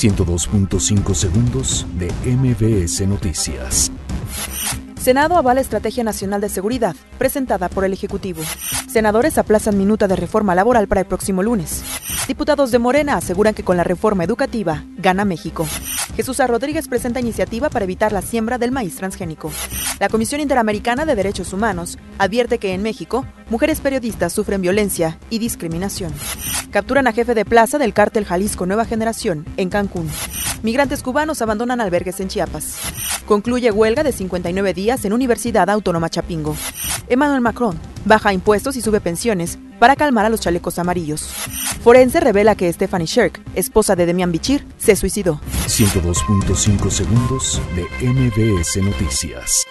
102.5 segundos de MBS Noticias. Senado avala Estrategia Nacional de Seguridad, presentada por el Ejecutivo. Senadores aplazan minuta de reforma laboral para el próximo lunes. Diputados de Morena aseguran que con la reforma educativa gana México. Jesús. Rodríguez presenta iniciativa para evitar la siembra del maíz transgénico. La Comisión Interamericana de Derechos Humanos advierte que en México mujeres periodistas sufren violencia y discriminación. Capturan a jefe de plaza del cártel Jalisco Nueva Generación en Cancún. Migrantes cubanos abandonan albergues en Chiapas. Concluye huelga de 59 días en Universidad Autónoma Chapingo. Emmanuel Macron baja impuestos y sube pensiones para calmar a los chalecos amarillos. Forense revela que Stephanie Shirk, esposa de Demian Bichir, se suicidó. 102.5 segundos de MBS Noticias.